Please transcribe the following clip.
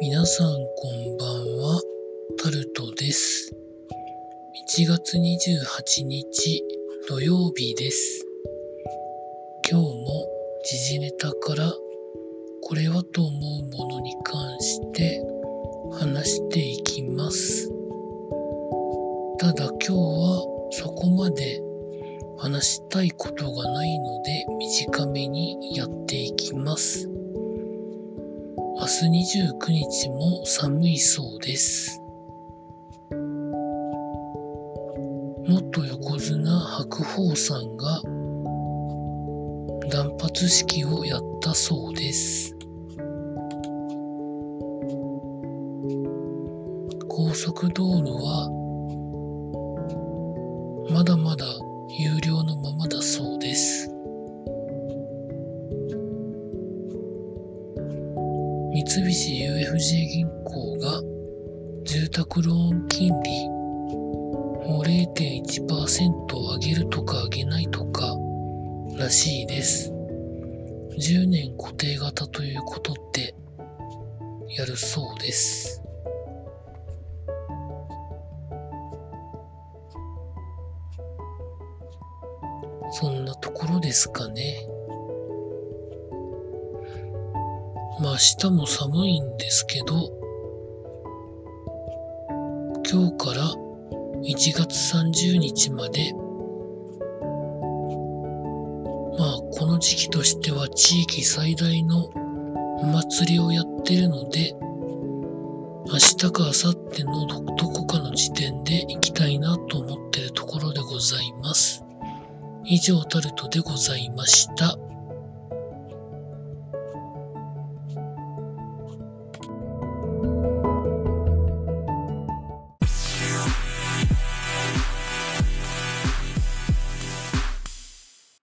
皆さんこんばんは、タルトです。1月28日土曜日です。今日も時事ネタからこれはと思うものに関して話していきます。ただ今日はそこまで話したいことがないので短めにやっていきます。明日29日も寒いそうです。元横綱白鵬さんが断髪式をやったそうです。高速道路はまだまだ有料のままだそうです。三菱 UFJ 銀行が住宅ローン金利を0.1%上げるとか上げないとからしいです。10年固定型ということでやるそうです。そんなところですかね。まあ明日も寒いんですけど、今日から1月30日まで、まあこの時期としては地域最大のお祭りをやってるので、明日か明後日のどこかの時点で行きたいなと思ってるところでございます。以上タルトでございました。